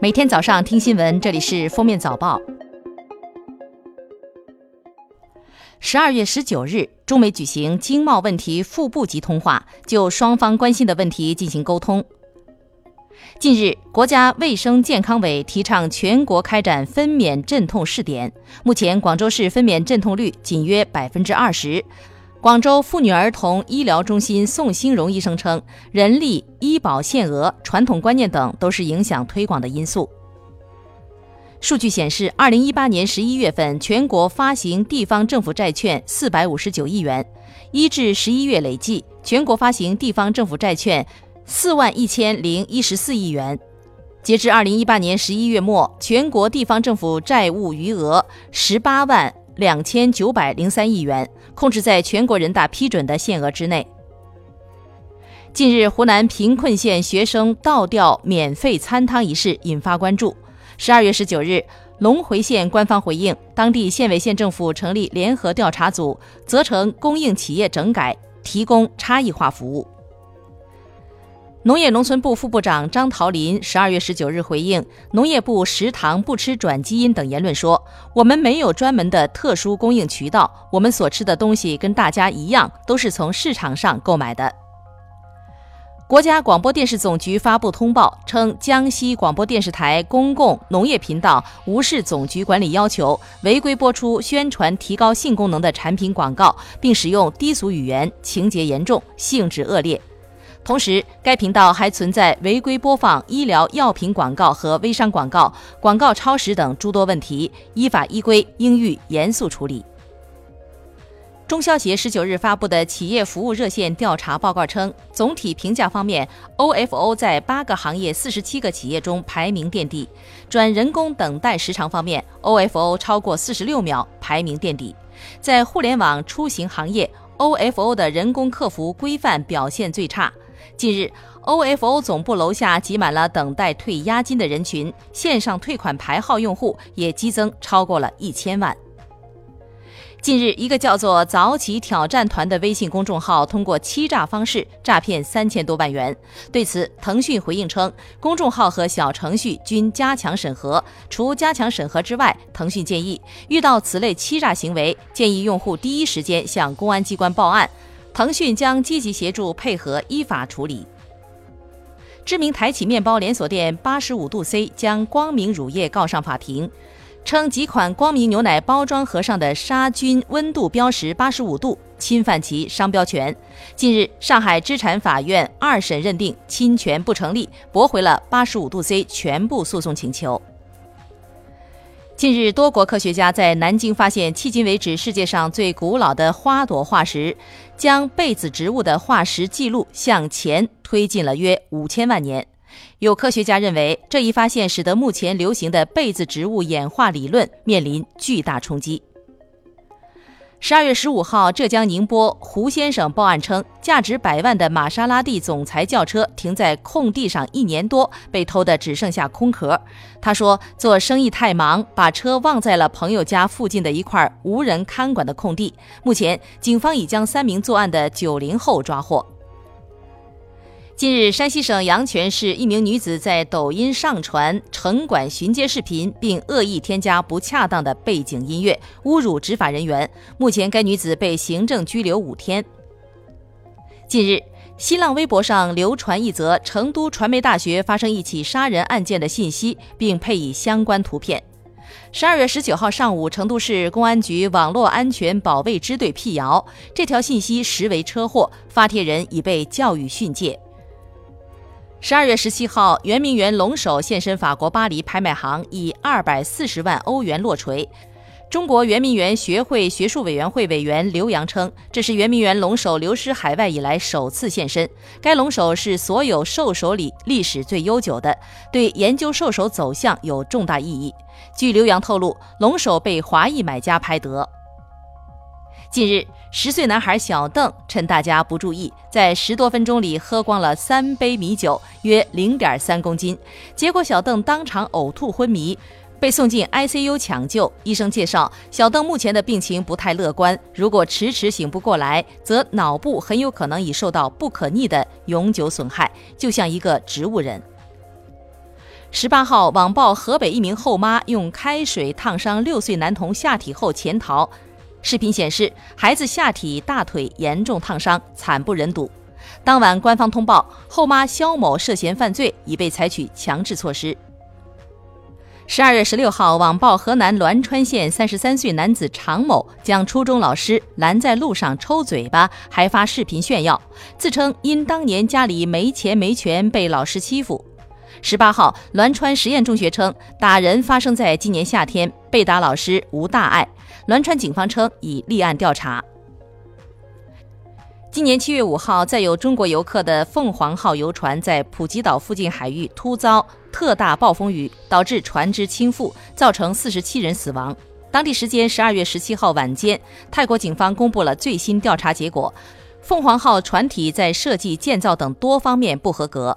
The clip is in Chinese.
每天早上听新闻，这里是《封面早报》。十二月十九日，中美举行经贸问题副部级通话，就双方关心的问题进行沟通。近日，国家卫生健康委提倡全国开展分娩镇痛试点，目前广州市分娩镇痛率仅约百分之二十。广州妇女儿童医疗中心宋兴荣医生称，人力、医保限额、传统观念等都是影响推广的因素。数据显示，二零一八年十一月份，全国发行地方政府债券四百五十九亿元，一至十一月累计，全国发行地方政府债券四万一千零一十四亿元。截至二零一八年十一月末，全国地方政府债务余额十八万。两千九百零三亿元，控制在全国人大批准的限额之内。近日，湖南贫困县学生倒吊免费餐汤一事引发关注。十二月十九日，隆回县官方回应，当地县委县政府成立联合调查组，责成供应企业整改，提供差异化服务。农业农村部副部长张桃林十二月十九日回应农业部食堂不吃转基因等言论说：“我们没有专门的特殊供应渠道，我们所吃的东西跟大家一样，都是从市场上购买的。”国家广播电视总局发布通报称，江西广播电视台公共农业频道无视总局管理要求，违规播出宣传提高性功能的产品广告，并使用低俗语言，情节严重，性质恶劣。同时，该频道还存在违规播放医疗药品广告和微商广告、广告超时等诸多问题，依法依规应予严肃处理。中消协十九日发布的企业服务热线调查报告称，总体评价方面，OFO 在八个行业四十七个企业中排名垫底；转人工等待时长方面，OFO 超过四十六秒，排名垫底；在互联网出行行业，OFO 的人工客服规范表现最差。近日，OFO 总部楼下挤满了等待退押金的人群，线上退款牌号用户也激增超过了一千万。近日，一个叫做“早起挑战团”的微信公众号通过欺诈方式诈骗三千多万元。对此，腾讯回应称，公众号和小程序均加强审核，除加强审核之外，腾讯建议遇到此类欺诈行为，建议用户第一时间向公安机关报案。腾讯将积极协助配合依法处理。知名台企面包连锁店八十五度 C 将光明乳业告上法庭，称几款光明牛奶包装盒上的杀菌温度标识八十五度，侵犯其商标权。近日，上海知产法院二审认定侵权不成立，驳回了八十五度 C 全部诉讼请求。近日，多国科学家在南京发现迄今为止世界上最古老的花朵化石，将被子植物的化石记录向前推进了约五千万年。有科学家认为，这一发现使得目前流行的被子植物演化理论面临巨大冲击。十二月十五号，浙江宁波胡先生报案称，价值百万的玛莎拉蒂总裁轿车停在空地上一年多，被偷的只剩下空壳。他说，做生意太忙，把车忘在了朋友家附近的一块无人看管的空地。目前，警方已将三名作案的九零后抓获。近日，山西省阳泉市一名女子在抖音上传城管巡街视频，并恶意添加不恰当的背景音乐，侮辱执法人员。目前，该女子被行政拘留五天。近日，新浪微博上流传一则成都传媒大学发生一起杀人案件的信息，并配以相关图片。十二月十九号上午，成都市公安局网络安全保卫支队辟谣，这条信息实为车祸，发帖人已被教育训诫。十二月十七号，圆明园龙首现身法国巴黎拍卖行，以二百四十万欧元落锤。中国圆明园学会学术委员会委员刘洋称，这是圆明园龙首流失海外以来首次现身。该龙首是所有兽首里历史最悠久的，对研究兽首走向有重大意义。据刘洋透露，龙首被华裔买家拍得。近日，十岁男孩小邓趁大家不注意，在十多分钟里喝光了三杯米酒，约零点三公斤。结果小邓当场呕吐昏迷，被送进 ICU 抢救。医生介绍，小邓目前的病情不太乐观，如果迟迟醒不过来，则脑部很有可能已受到不可逆的永久损害，就像一个植物人。十八号，网曝河北一名后妈用开水烫伤六岁男童下体后潜逃。视频显示，孩子下体、大腿严重烫伤，惨不忍睹。当晚，官方通报后妈肖某涉嫌犯罪，已被采取强制措施。十二月十六号，网曝河南栾川县三十三岁男子常某将初中老师拦在路上抽嘴巴，还发视频炫耀，自称因当年家里没钱没权被老师欺负。十八号，栾川实验中学称，打人发生在今年夏天，被打老师无大碍。栾川警方称已立案调查。今年七月五号，载有中国游客的凤凰号游船在普吉岛附近海域突遭特大暴风雨，导致船只倾覆，造成四十七人死亡。当地时间十二月十七号晚间，泰国警方公布了最新调查结果：凤凰号船体在设计、建造等多方面不合格。